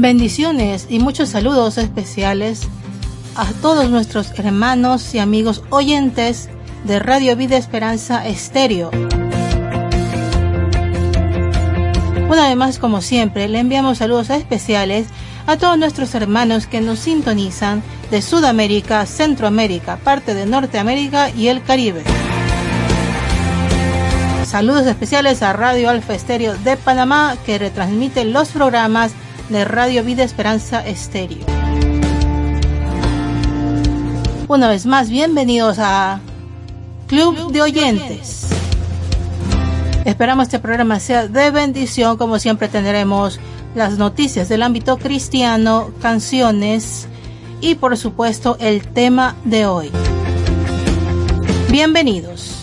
Bendiciones y muchos saludos especiales a todos nuestros hermanos y amigos oyentes de Radio Vida Esperanza Estéreo. Una vez más, como siempre, le enviamos saludos especiales a todos nuestros hermanos que nos sintonizan de Sudamérica, Centroamérica, parte de Norteamérica y el Caribe. Saludos especiales a Radio Alfa Estéreo de Panamá que retransmite los programas de Radio Vida Esperanza Estéreo. Una vez más, bienvenidos a Club de Oyentes. Esperamos este programa sea de bendición. Como siempre tendremos las noticias del ámbito cristiano, canciones y por supuesto el tema de hoy. Bienvenidos.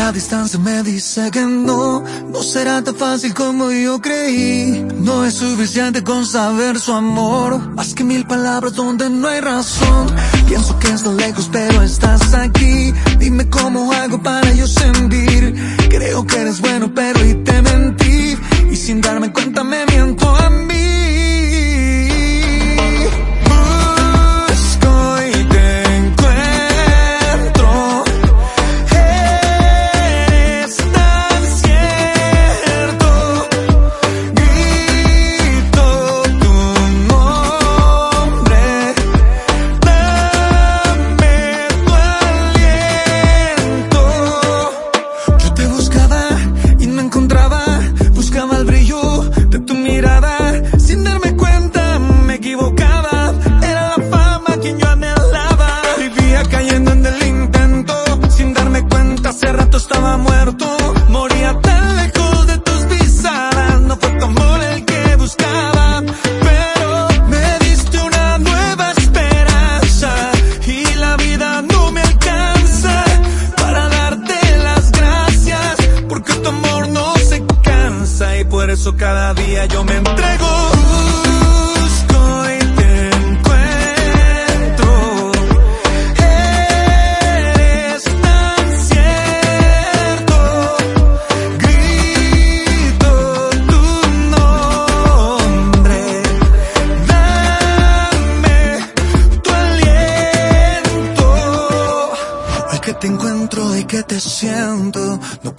La distancia me dice que no, no será tan fácil como yo creí. No es suficiente con saber su amor, más que mil palabras donde no hay razón. Pienso que estás lejos, pero estás aquí. Dime cómo hago para yo sentir. Creo que eres bueno, pero y te mentí. Y sin darme cuenta me miento a mí.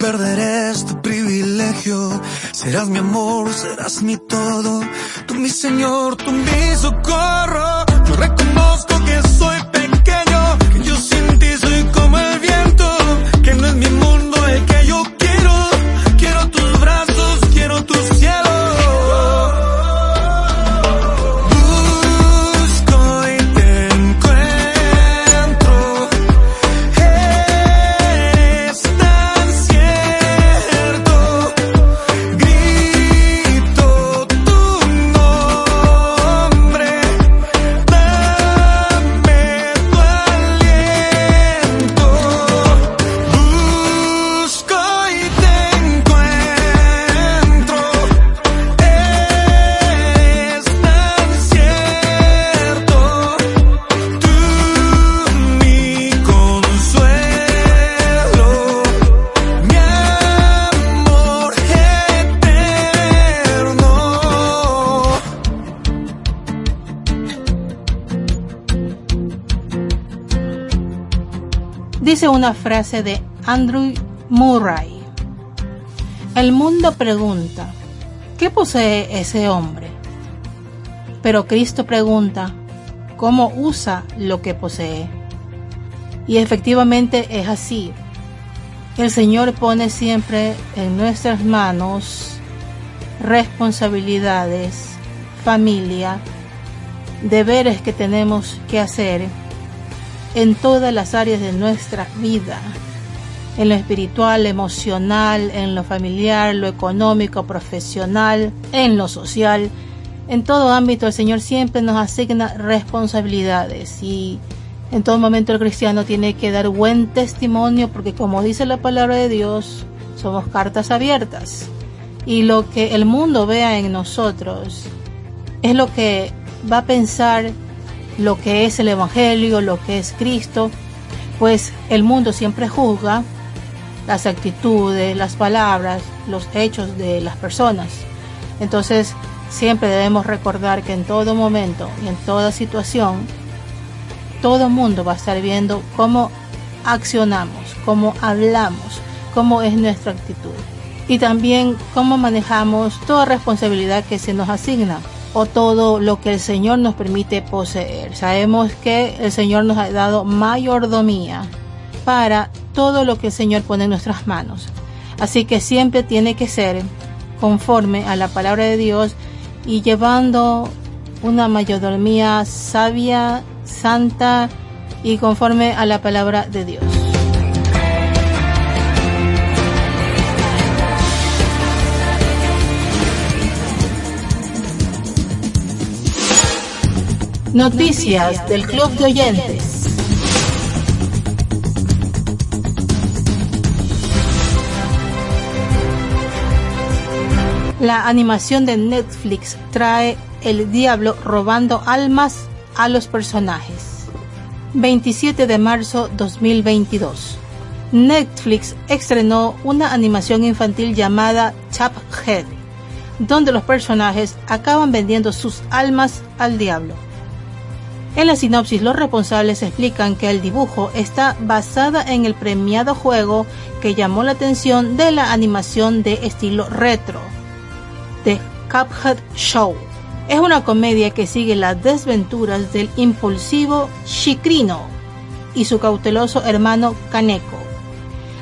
perderé este privilegio. Serás mi amor, serás mi todo. Tú mi Señor, tú mi socorro. Una frase de Andrew Murray. El mundo pregunta, ¿qué posee ese hombre? Pero Cristo pregunta, ¿cómo usa lo que posee? Y efectivamente es así. El Señor pone siempre en nuestras manos responsabilidades, familia, deberes que tenemos que hacer en todas las áreas de nuestra vida, en lo espiritual, emocional, en lo familiar, lo económico, profesional, en lo social. En todo ámbito el Señor siempre nos asigna responsabilidades y en todo momento el cristiano tiene que dar buen testimonio porque como dice la palabra de Dios, somos cartas abiertas. Y lo que el mundo vea en nosotros es lo que va a pensar lo que es el Evangelio, lo que es Cristo, pues el mundo siempre juzga las actitudes, las palabras, los hechos de las personas. Entonces, siempre debemos recordar que en todo momento y en toda situación, todo mundo va a estar viendo cómo accionamos, cómo hablamos, cómo es nuestra actitud y también cómo manejamos toda responsabilidad que se nos asigna o todo lo que el Señor nos permite poseer. Sabemos que el Señor nos ha dado mayordomía para todo lo que el Señor pone en nuestras manos. Así que siempre tiene que ser conforme a la palabra de Dios y llevando una mayordomía sabia, santa y conforme a la palabra de Dios. Noticias del Club de Oyentes. La animación de Netflix trae El Diablo robando almas a los personajes. 27 de marzo 2022. Netflix estrenó una animación infantil llamada Head, donde los personajes acaban vendiendo sus almas al diablo. En la sinopsis, los responsables explican que el dibujo está basada en el premiado juego que llamó la atención de la animación de estilo retro, The Cuphead Show. Es una comedia que sigue las desventuras del impulsivo Shikrino y su cauteloso hermano Kaneko.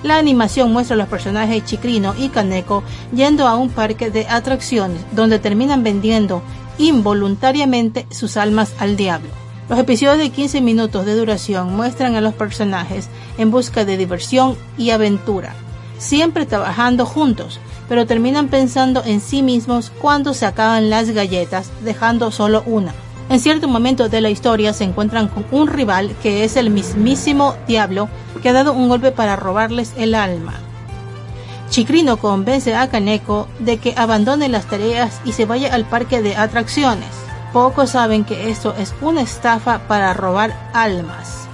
La animación muestra a los personajes Chikrino y Kaneko yendo a un parque de atracciones donde terminan vendiendo involuntariamente sus almas al diablo. Los episodios de 15 minutos de duración muestran a los personajes en busca de diversión y aventura, siempre trabajando juntos, pero terminan pensando en sí mismos cuando se acaban las galletas, dejando solo una. En cierto momento de la historia se encuentran con un rival que es el mismísimo diablo que ha dado un golpe para robarles el alma. Chicrino convence a Kaneko de que abandone las tareas y se vaya al parque de atracciones. Pocos saben que esto es una estafa para robar almas,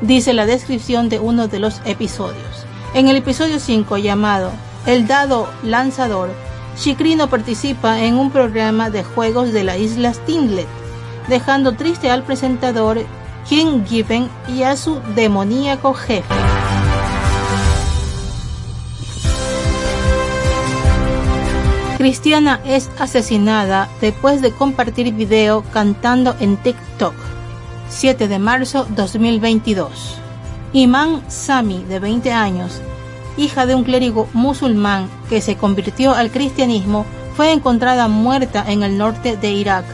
dice la descripción de uno de los episodios. En el episodio 5 llamado El dado lanzador, Chicrino participa en un programa de juegos de la isla Stinglet, dejando triste al presentador King Given y a su demoníaco jefe. Cristiana es asesinada después de compartir video cantando en TikTok. 7 de marzo 2022. Imán Sami, de 20 años, hija de un clérigo musulmán que se convirtió al cristianismo, fue encontrada muerta en el norte de Irak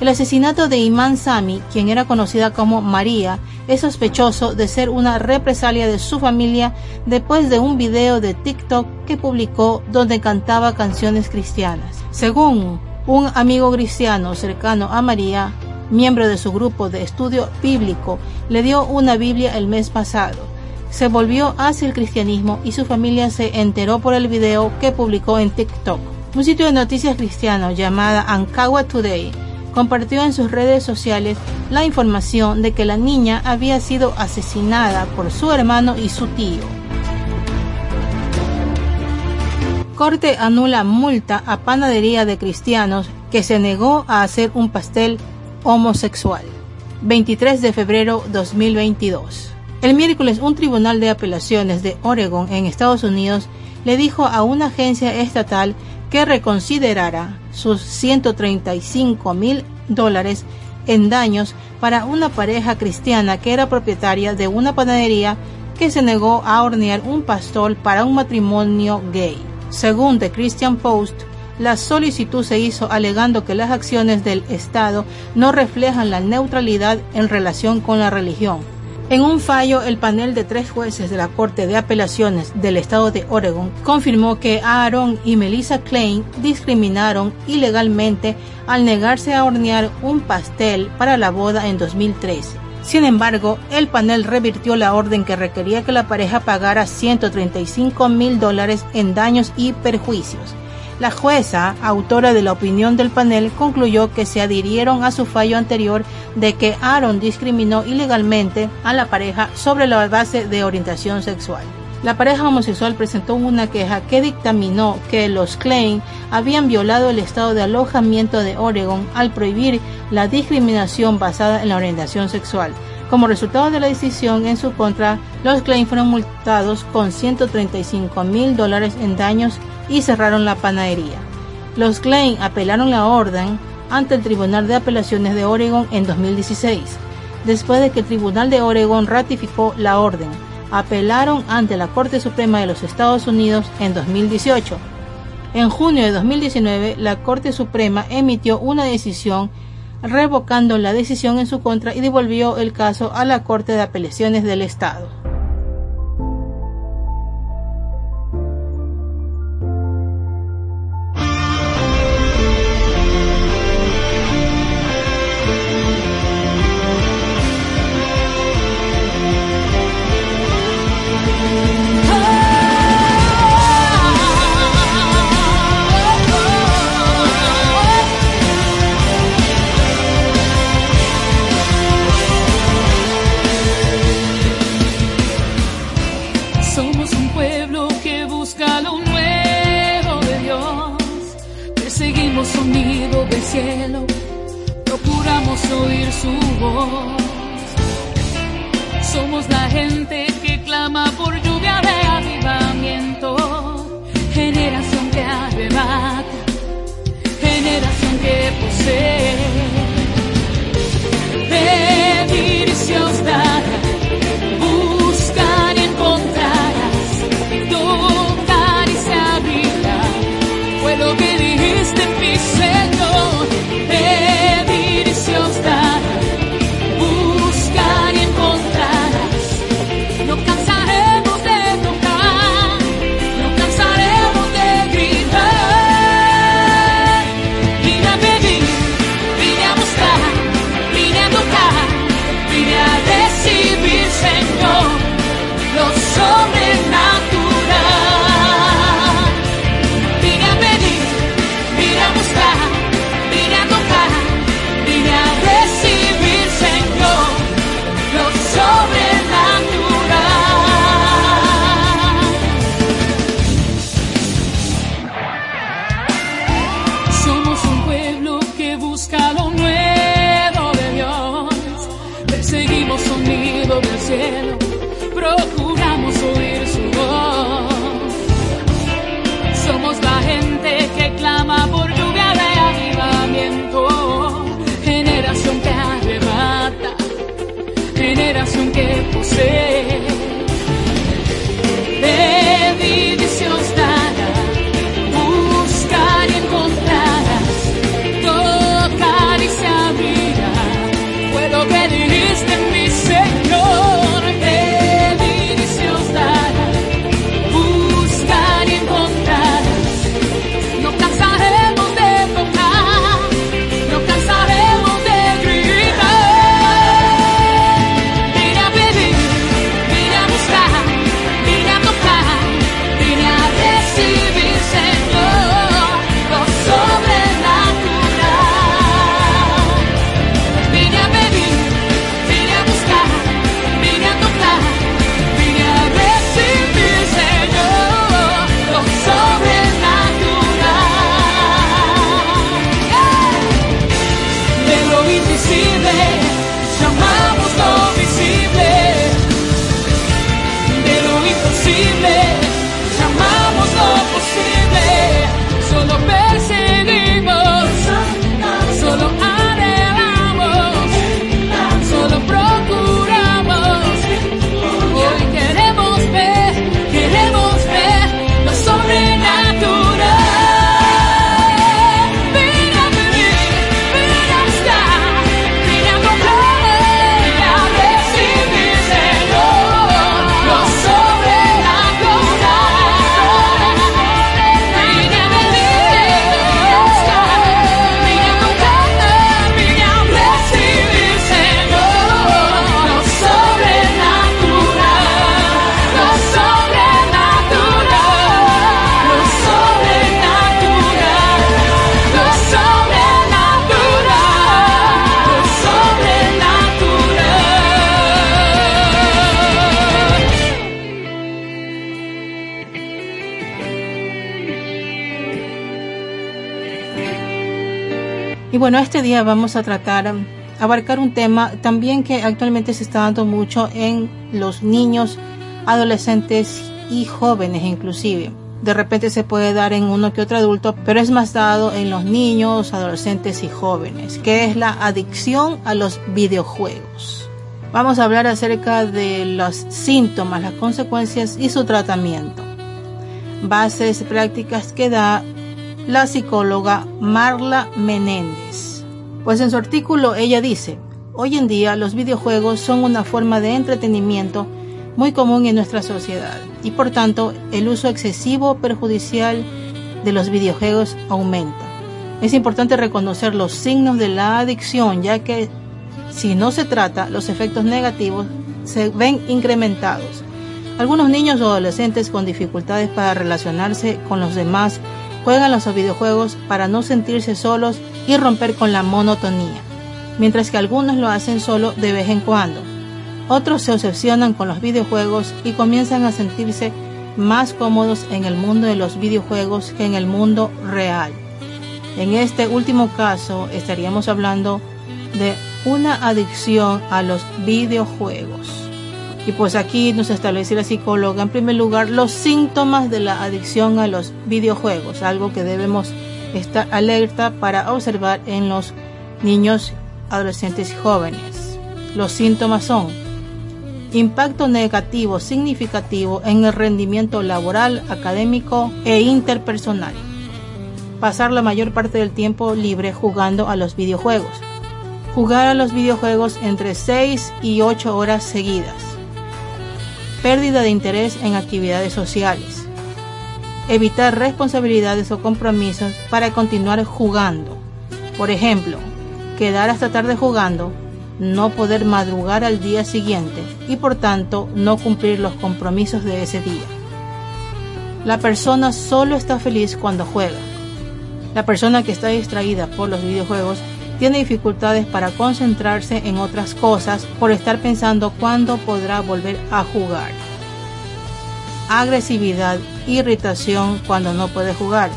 el asesinato de Imán Sami, quien era conocida como María, es sospechoso de ser una represalia de su familia después de un video de TikTok que publicó donde cantaba canciones cristianas. Según un amigo cristiano cercano a María, miembro de su grupo de estudio bíblico, le dio una Biblia el mes pasado. Se volvió hacia el cristianismo y su familia se enteró por el video que publicó en TikTok. Un sitio de noticias cristiano llamada Ankawa Today compartió en sus redes sociales la información de que la niña había sido asesinada por su hermano y su tío. Corte anula multa a panadería de cristianos que se negó a hacer un pastel homosexual. 23 de febrero 2022. El miércoles un tribunal de apelaciones de Oregon en Estados Unidos le dijo a una agencia estatal que reconsiderara sus 135 mil dólares en daños para una pareja cristiana que era propietaria de una panadería que se negó a hornear un pastor para un matrimonio gay. Según The Christian Post, la solicitud se hizo alegando que las acciones del Estado no reflejan la neutralidad en relación con la religión en un fallo, el panel de tres jueces de la Corte de Apelaciones del Estado de Oregon confirmó que Aaron y Melissa Klein discriminaron ilegalmente al negarse a hornear un pastel para la boda en 2013. Sin embargo, el panel revirtió la orden que requería que la pareja pagara 135 mil dólares en daños y perjuicios la jueza, autora de la opinión del panel, concluyó que se adhirieron a su fallo anterior de que Aaron discriminó ilegalmente a la pareja sobre la base de orientación sexual. la pareja homosexual presentó una queja que dictaminó que los Klein habían violado el estado de alojamiento de Oregon al prohibir la discriminación basada en la orientación sexual. Como resultado de la decisión en su contra, los Klein fueron multados con 135 mil dólares en daños y cerraron la panadería. Los Klein apelaron la orden ante el Tribunal de Apelaciones de Oregon en 2016, después de que el Tribunal de Oregon ratificó la orden apelaron ante la Corte Suprema de los Estados Unidos en 2018. En junio de 2019, la Corte Suprema emitió una decisión revocando la decisión en su contra y devolvió el caso a la Corte de Apelaciones del Estado. generación que posee. Bueno, este día vamos a tratar, abarcar un tema también que actualmente se está dando mucho en los niños, adolescentes y jóvenes inclusive. De repente se puede dar en uno que otro adulto, pero es más dado en los niños, adolescentes y jóvenes, que es la adicción a los videojuegos. Vamos a hablar acerca de los síntomas, las consecuencias y su tratamiento. Bases prácticas que da la psicóloga Marla Menéndez. Pues en su artículo ella dice, hoy en día los videojuegos son una forma de entretenimiento muy común en nuestra sociedad y por tanto el uso excesivo perjudicial de los videojuegos aumenta. Es importante reconocer los signos de la adicción ya que si no se trata los efectos negativos se ven incrementados. Algunos niños o adolescentes con dificultades para relacionarse con los demás juegan los videojuegos para no sentirse solos y romper con la monotonía, mientras que algunos lo hacen solo de vez en cuando. Otros se obsesionan con los videojuegos y comienzan a sentirse más cómodos en el mundo de los videojuegos que en el mundo real. En este último caso estaríamos hablando de una adicción a los videojuegos. Y pues aquí nos establece la psicóloga en primer lugar los síntomas de la adicción a los videojuegos, algo que debemos estar alerta para observar en los niños, adolescentes y jóvenes. Los síntomas son impacto negativo significativo en el rendimiento laboral, académico e interpersonal. Pasar la mayor parte del tiempo libre jugando a los videojuegos. Jugar a los videojuegos entre 6 y 8 horas seguidas. Pérdida de interés en actividades sociales. Evitar responsabilidades o compromisos para continuar jugando. Por ejemplo, quedar hasta tarde jugando no poder madrugar al día siguiente y por tanto no cumplir los compromisos de ese día. La persona solo está feliz cuando juega. La persona que está distraída por los videojuegos tiene dificultades para concentrarse en otras cosas por estar pensando cuándo podrá volver a jugar. Agresividad, irritación cuando no puede jugar.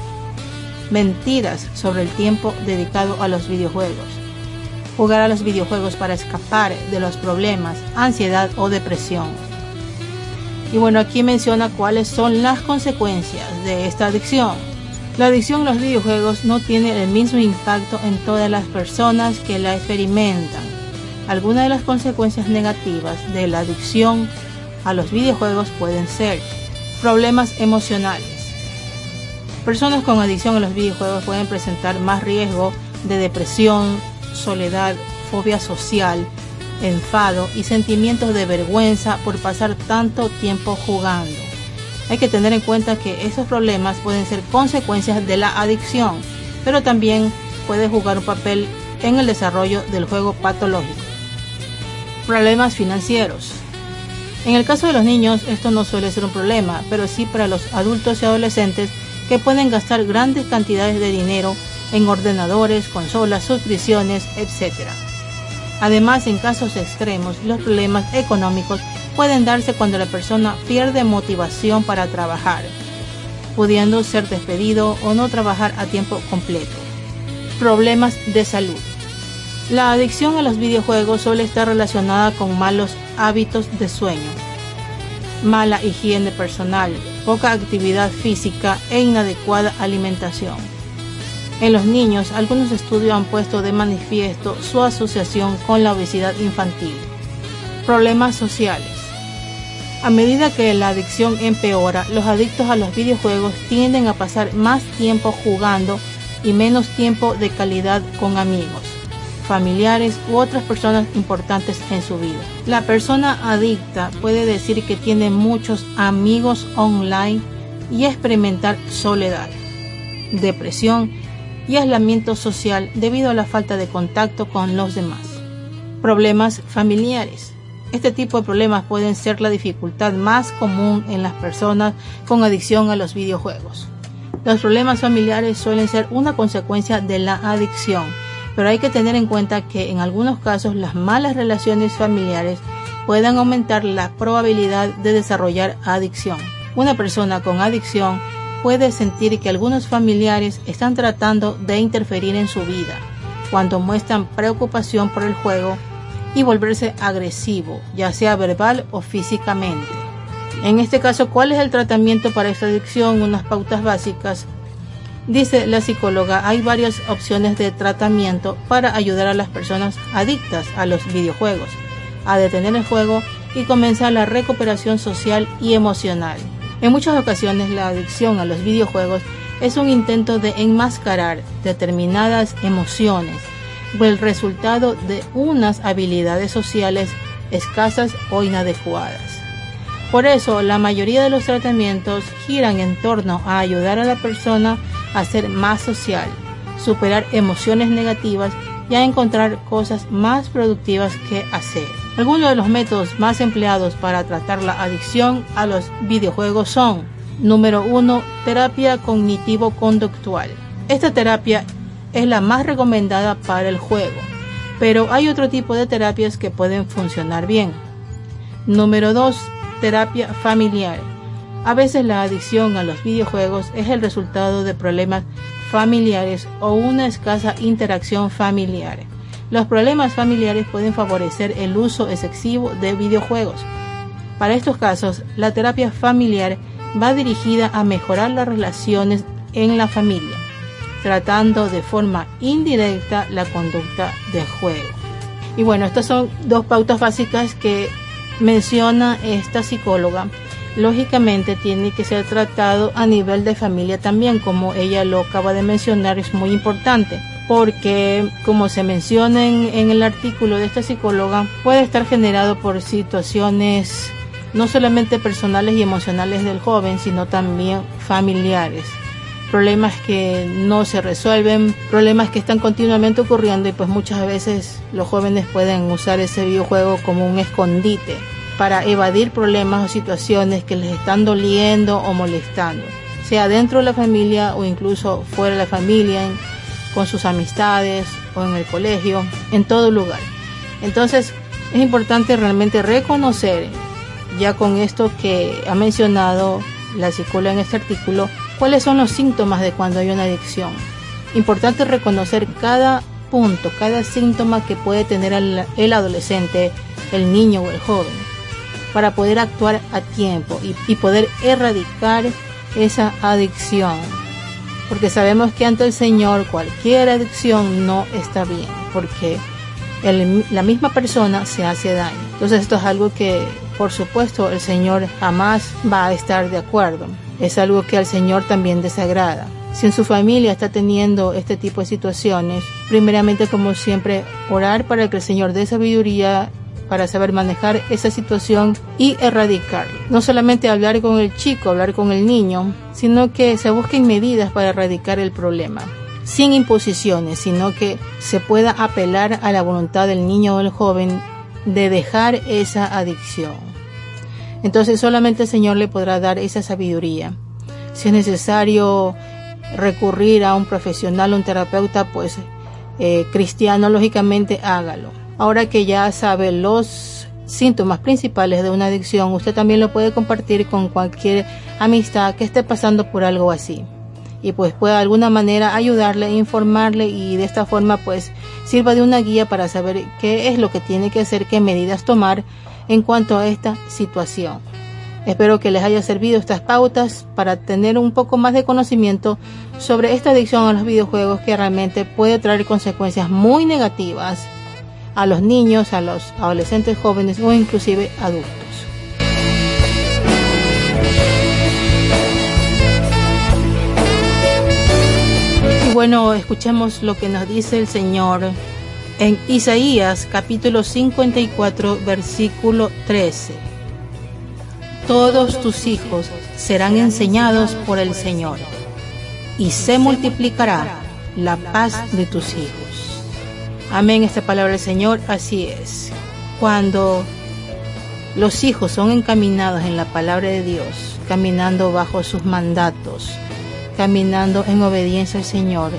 Mentiras sobre el tiempo dedicado a los videojuegos jugar a los videojuegos para escapar de los problemas, ansiedad o depresión. Y bueno, aquí menciona cuáles son las consecuencias de esta adicción. La adicción a los videojuegos no tiene el mismo impacto en todas las personas que la experimentan. Algunas de las consecuencias negativas de la adicción a los videojuegos pueden ser problemas emocionales. Personas con adicción a los videojuegos pueden presentar más riesgo de depresión, soledad, fobia social, enfado y sentimientos de vergüenza por pasar tanto tiempo jugando. Hay que tener en cuenta que esos problemas pueden ser consecuencias de la adicción, pero también puede jugar un papel en el desarrollo del juego patológico. Problemas financieros. En el caso de los niños esto no suele ser un problema, pero sí para los adultos y adolescentes que pueden gastar grandes cantidades de dinero en ordenadores, consolas, suscripciones, etc. Además, en casos extremos, los problemas económicos pueden darse cuando la persona pierde motivación para trabajar, pudiendo ser despedido o no trabajar a tiempo completo. Problemas de salud. La adicción a los videojuegos suele estar relacionada con malos hábitos de sueño, mala higiene personal, poca actividad física e inadecuada alimentación. En los niños, algunos estudios han puesto de manifiesto su asociación con la obesidad infantil. Problemas sociales. A medida que la adicción empeora, los adictos a los videojuegos tienden a pasar más tiempo jugando y menos tiempo de calidad con amigos, familiares u otras personas importantes en su vida. La persona adicta puede decir que tiene muchos amigos online y experimentar soledad, depresión y aislamiento social debido a la falta de contacto con los demás. Problemas familiares. Este tipo de problemas pueden ser la dificultad más común en las personas con adicción a los videojuegos. Los problemas familiares suelen ser una consecuencia de la adicción, pero hay que tener en cuenta que en algunos casos las malas relaciones familiares pueden aumentar la probabilidad de desarrollar adicción. Una persona con adicción puede sentir que algunos familiares están tratando de interferir en su vida, cuando muestran preocupación por el juego y volverse agresivo, ya sea verbal o físicamente. En este caso, ¿cuál es el tratamiento para esta adicción? Unas pautas básicas. Dice la psicóloga, hay varias opciones de tratamiento para ayudar a las personas adictas a los videojuegos a detener el juego y comenzar la recuperación social y emocional. En muchas ocasiones la adicción a los videojuegos es un intento de enmascarar determinadas emociones el resultado de unas habilidades sociales escasas o inadecuadas. Por eso, la mayoría de los tratamientos giran en torno a ayudar a la persona a ser más social, superar emociones negativas y a encontrar cosas más productivas que hacer. Algunos de los métodos más empleados para tratar la adicción a los videojuegos son Número 1. Terapia cognitivo-conductual. Esta terapia es la más recomendada para el juego, pero hay otro tipo de terapias que pueden funcionar bien. Número 2. Terapia familiar. A veces la adicción a los videojuegos es el resultado de problemas familiares o una escasa interacción familiar. Los problemas familiares pueden favorecer el uso excesivo de videojuegos. Para estos casos, la terapia familiar va dirigida a mejorar las relaciones en la familia, tratando de forma indirecta la conducta de juego. Y bueno, estas son dos pautas básicas que menciona esta psicóloga. Lógicamente tiene que ser tratado a nivel de familia también, como ella lo acaba de mencionar, es muy importante porque, como se menciona en, el artículo de esta psicóloga, puede estar generado por situaciones no solamente personales y emocionales del joven, sino también familiares. Problemas que no se resuelven, problemas que están continuamente ocurriendo y pues muchas veces los jóvenes pueden usar ese videojuego como un escondite para evadir problemas o situaciones que les están doliendo o molestando, sea dentro de la familia o incluso fuera de la familia, con sus amistades o en el colegio, en todo lugar. Entonces es importante realmente reconocer ya con esto que ha mencionado la psicóloga en este artículo, cuáles son los síntomas de cuando hay una adicción. Importante reconocer cada punto, cada síntoma que puede tener el, adolescente, el niño o el joven, para poder actuar a tiempo y, y poder erradicar esa adicción. Porque sabemos que ante el Señor cualquier adicción no está bien, porque la misma persona se hace daño. Entonces esto es algo que por supuesto el Señor jamás va a estar de acuerdo. Es algo que al Señor también desagrada. Si en su familia está teniendo este tipo de situaciones, primeramente como siempre orar para que el Señor dé sabiduría para saber manejar esa situación y erradicarla. No solamente hablar con el chico, hablar con el niño, sino que se busquen medidas para erradicar el problema sin imposiciones, sino que se pueda apelar a la voluntad del niño o del joven de dejar esa adicción. Entonces solamente el Señor le podrá dar esa sabiduría. Si es necesario recurrir a un profesional, un terapeuta, pues eh, cristiano, lógicamente hágalo. Ahora que ya sabe los síntomas principales de una adicción, usted también lo puede compartir con cualquier amistad que esté pasando por algo así y pues pueda de alguna manera ayudarle, informarle y de esta forma pues sirva de una guía para saber qué es lo que tiene que hacer, qué medidas tomar en cuanto a esta situación. Espero que les haya servido estas pautas para tener un poco más de conocimiento sobre esta adicción a los videojuegos que realmente puede traer consecuencias muy negativas a los niños, a los adolescentes jóvenes o inclusive adultos. bueno, escuchemos lo que nos dice el Señor en Isaías capítulo 54 versículo 13. Todos tus hijos serán enseñados por el Señor y se multiplicará la paz de tus hijos. Amén, esta palabra del Señor, así es. Cuando los hijos son encaminados en la palabra de Dios, caminando bajo sus mandatos, caminando en obediencia al Señor,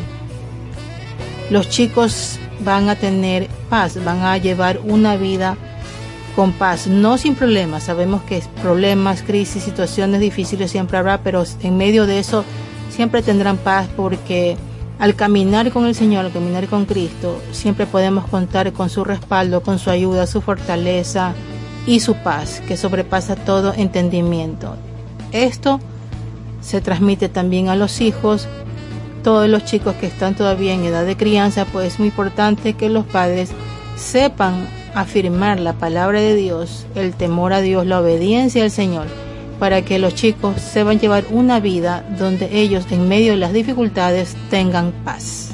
los chicos van a tener paz, van a llevar una vida con paz, no sin problemas. Sabemos que problemas, crisis, situaciones difíciles siempre habrá, pero en medio de eso siempre tendrán paz porque Al caminar con el Señor, al caminar con Cristo, siempre podemos contar con su respaldo, con su ayuda, su fortaleza y su paz, que sobrepasa todo entendimiento. Esto se transmite también a los hijos, todos los chicos que están todavía en edad de crianza, pues es muy importante que los padres sepan afirmar la palabra de Dios, el temor a Dios, la obediencia al Señor, para que los chicos sepan llevar una vida donde ellos en medio de las dificultades tengan paz.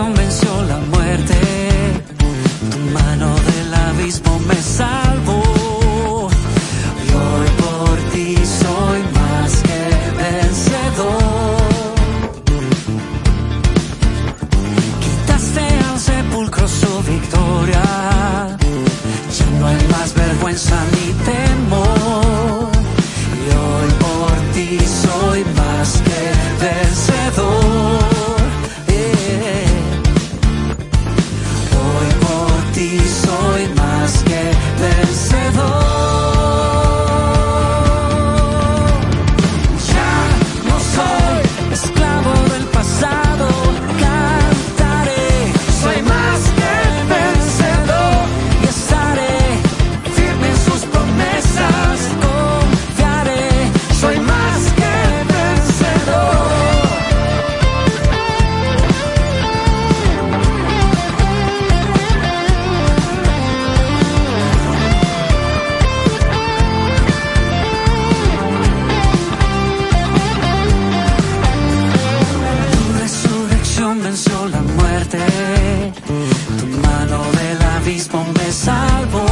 convenció abismo me salvo.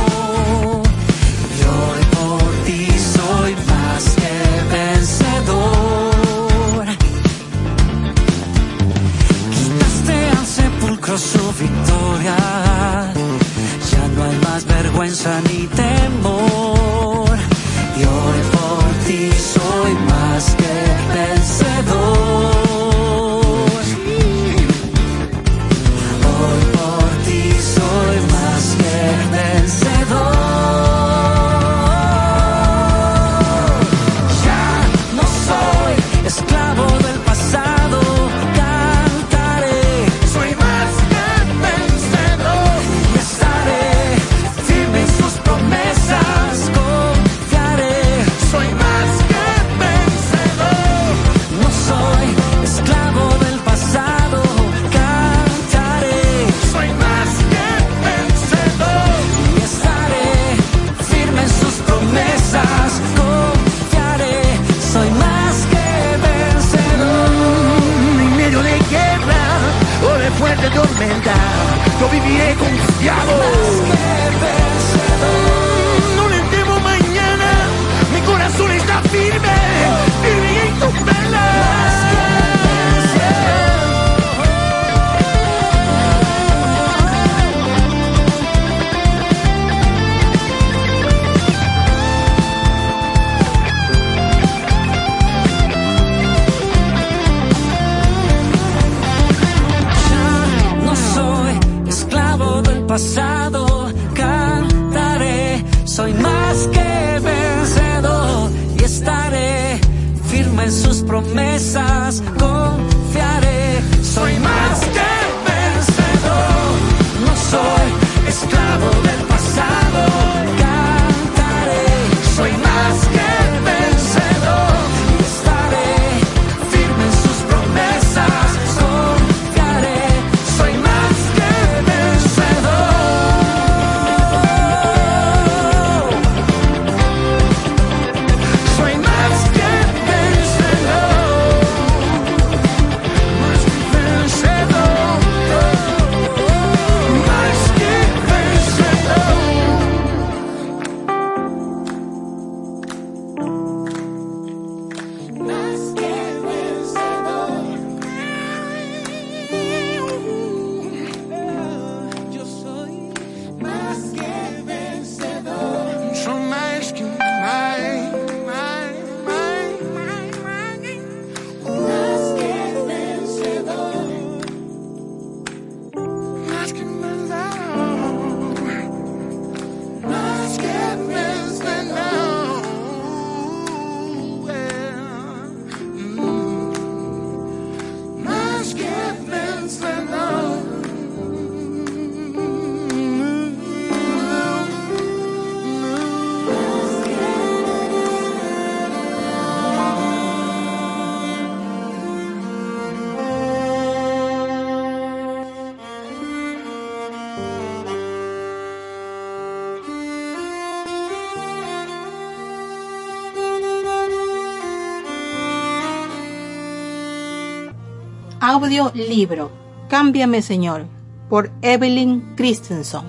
Audiolibro Cámbiame Señor por Evelyn Christensen.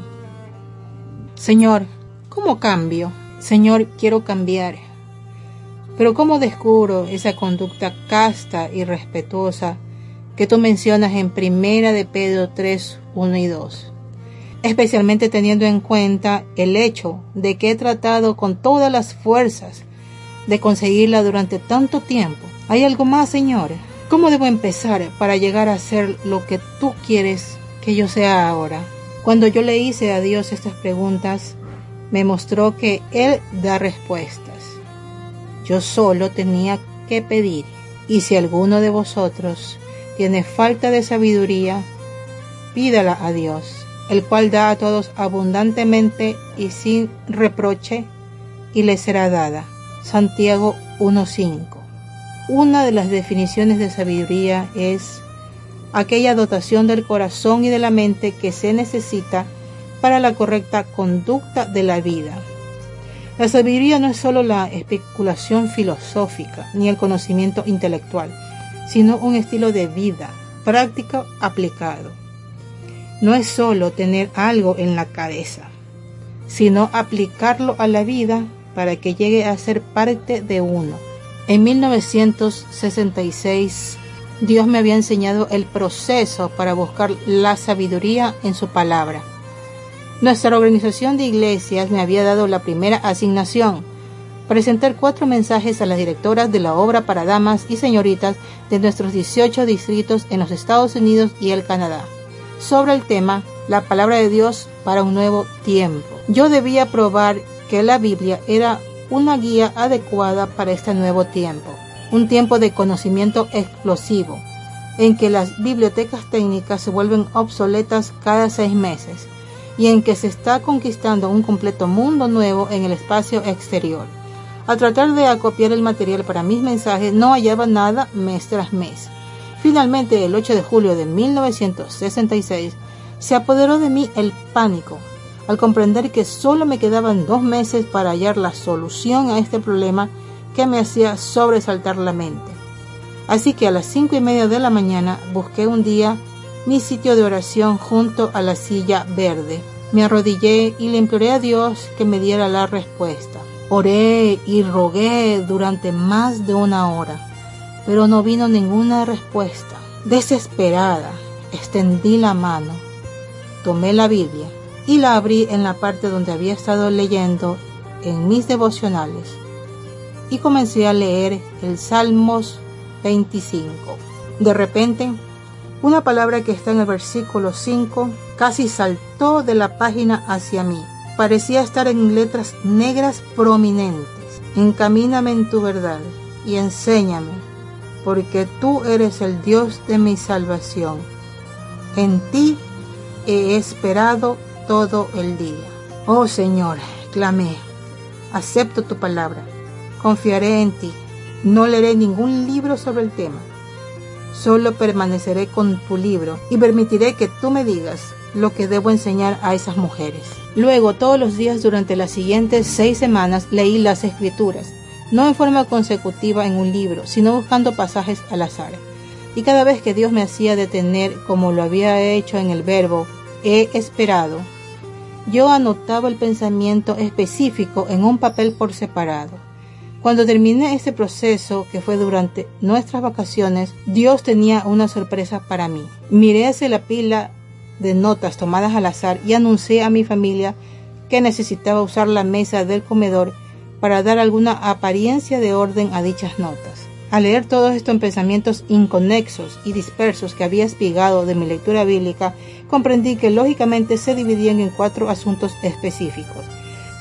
Señor, ¿cómo cambio? Señor, quiero cambiar. Pero ¿cómo descubro esa conducta casta y respetuosa que tú mencionas en Primera de Pedro 3, 1 y 2? Especialmente teniendo en cuenta el hecho de que he tratado con todas las fuerzas de conseguirla durante tanto tiempo. ¿Hay algo más, Señor? ¿Cómo debo empezar para llegar a ser lo que tú quieres que yo sea ahora? Cuando yo le hice a Dios estas preguntas, me mostró que Él da respuestas. Yo solo tenía que pedir. Y si alguno de vosotros tiene falta de sabiduría, pídala a Dios, el cual da a todos abundantemente y sin reproche, y le será dada. Santiago 1.5 una de las definiciones de sabiduría es aquella dotación del corazón y de la mente que se necesita para la correcta conducta de la vida. La sabiduría no es solo la especulación filosófica ni el conocimiento intelectual, sino un estilo de vida práctico aplicado. No es solo tener algo en la cabeza, sino aplicarlo a la vida para que llegue a ser parte de uno en 1966, Dios me había enseñado el proceso para buscar la sabiduría en su palabra. Nuestra organización de iglesias me había dado la primera asignación, presentar cuatro mensajes a las directoras de la obra para damas y señoritas de nuestros 18 distritos en los Estados Unidos y el Canadá, sobre el tema La palabra de Dios para un nuevo tiempo. Yo debía probar que la Biblia era una guía adecuada para este nuevo tiempo, un tiempo de conocimiento explosivo, en que las bibliotecas técnicas se vuelven obsoletas cada seis meses y en que se está conquistando un completo mundo nuevo en el espacio exterior. Al tratar de acopiar el material para mis mensajes no hallaba nada mes tras mes. Finalmente, el 8 de julio de 1966, se apoderó de mí el pánico al comprender que solo me quedaban dos meses para hallar la solución a este problema que me hacía sobresaltar la mente. Así que a las cinco y media de la mañana busqué un día mi sitio de oración junto a la silla verde. Me arrodillé y le imploré a Dios que me diera la respuesta. Oré y rogué durante más de una hora, pero no vino ninguna respuesta. Desesperada, extendí la mano, tomé la Biblia y la abrí en la parte donde había estado leyendo en mis devocionales y comencé a leer el Salmos 25. De repente, una palabra que está en el versículo 5 casi saltó de la página hacia mí. Parecía estar en letras negras prominentes. Encamíname en tu verdad y enséñame, porque tú eres el Dios de mi salvación. En ti he esperado todo el día. Oh Señor, clamé, acepto tu palabra, confiaré en ti, no leeré ningún libro sobre el tema, solo permaneceré con tu libro y permitiré que tú me digas lo que debo enseñar a esas mujeres. Luego, todos los días durante las siguientes seis semanas leí las escrituras, no en forma consecutiva en un libro, sino buscando pasajes al azar. Y cada vez que Dios me hacía detener, como lo había hecho en el verbo, he esperado, yo anotaba el pensamiento específico en un papel por separado. Cuando terminé este proceso, que fue durante nuestras vacaciones, Dios tenía una sorpresa para mí. Miré hacia la pila de notas tomadas al azar y anuncié a mi familia que necesitaba usar la mesa del comedor para dar alguna apariencia de orden a dichas notas. Al leer todos estos pensamientos inconexos y dispersos que había espigado de mi lectura bíblica, comprendí que lógicamente se dividían en cuatro asuntos específicos.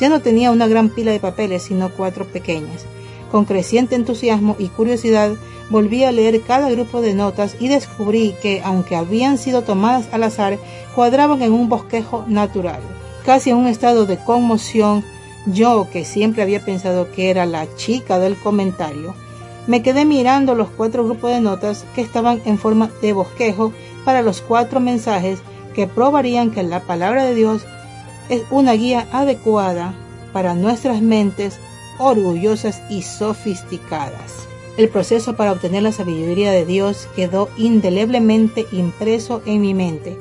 Ya no tenía una gran pila de papeles, sino cuatro pequeñas. Con creciente entusiasmo y curiosidad, volví a leer cada grupo de notas y descubrí que, aunque habían sido tomadas al azar, cuadraban en un bosquejo natural. Casi en un estado de conmoción, yo, que siempre había pensado que era la chica del comentario, me quedé mirando los cuatro grupos de notas que estaban en forma de bosquejo para los cuatro mensajes que probarían que la palabra de Dios es una guía adecuada para nuestras mentes orgullosas y sofisticadas. El proceso para obtener la sabiduría de Dios quedó indeleblemente impreso en mi mente.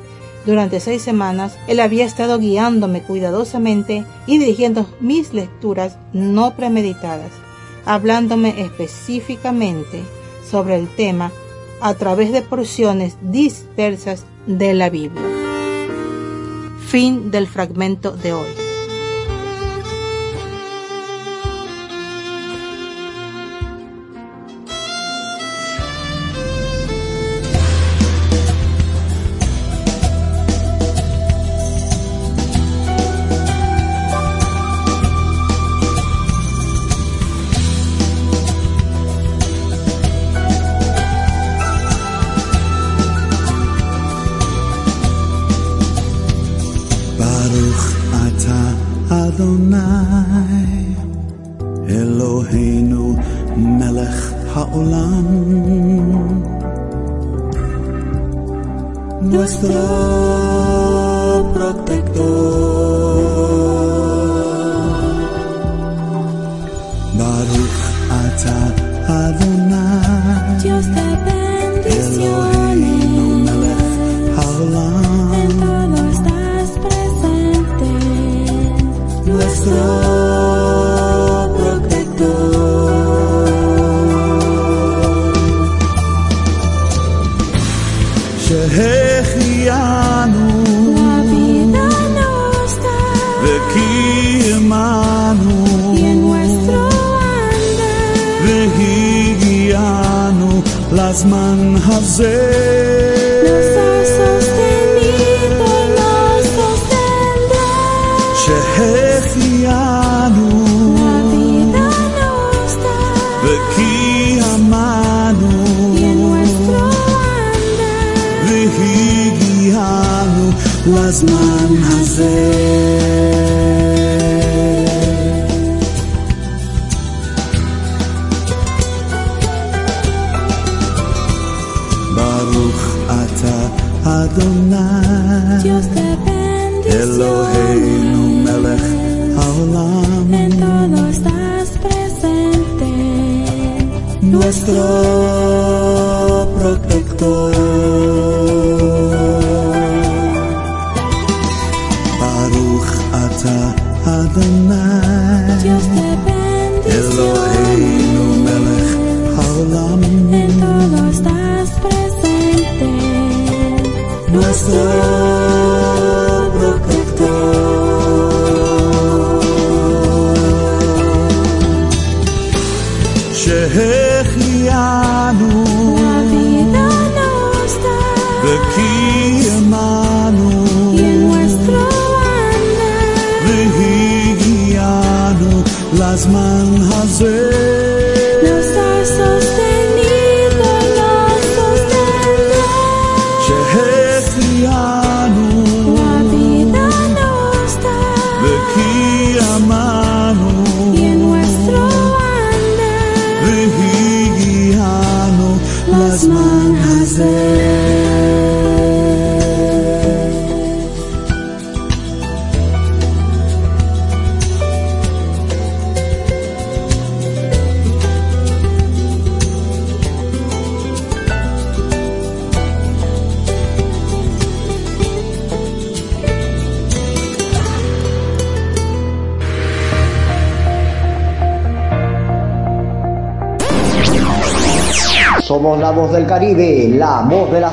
Durante seis semanas él había estado guiándome cuidadosamente y dirigiendo mis lecturas no premeditadas, hablándome específicamente sobre el tema a través de porciones dispersas de la Biblia. Fin del fragmento de hoy. smile.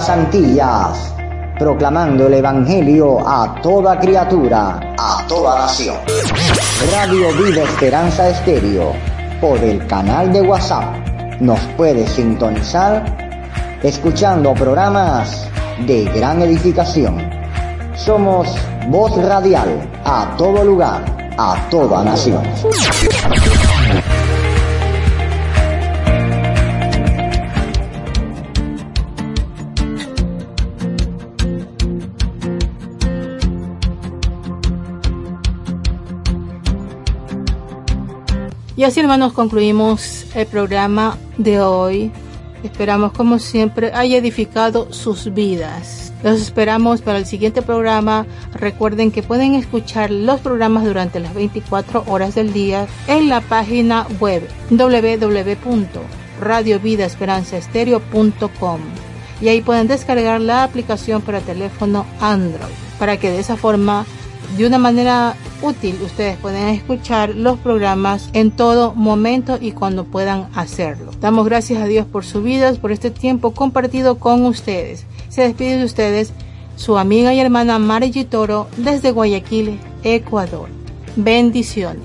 Las Antillas, proclamando el Evangelio a toda criatura, a toda nación. Radio Vida Esperanza Estéreo, por el canal de WhatsApp. Nos puede sintonizar escuchando programas de gran edificación. Somos voz radial a todo lugar, a toda nación. Y así hermanos concluimos el programa de hoy. Esperamos como siempre haya edificado sus vidas. Los esperamos para el siguiente programa. Recuerden que pueden escuchar los programas durante las 24 horas del día en la página web www radiovidaesperanzaestereo.com y ahí pueden descargar la aplicación para teléfono Android para que de esa forma de una manera útil ustedes pueden escuchar los programas en todo momento y cuando puedan hacerlo. Damos gracias a Dios por su vida, por este tiempo compartido con ustedes. Se despide de ustedes su amiga y hermana Mari Toro desde Guayaquil, Ecuador. Bendiciones.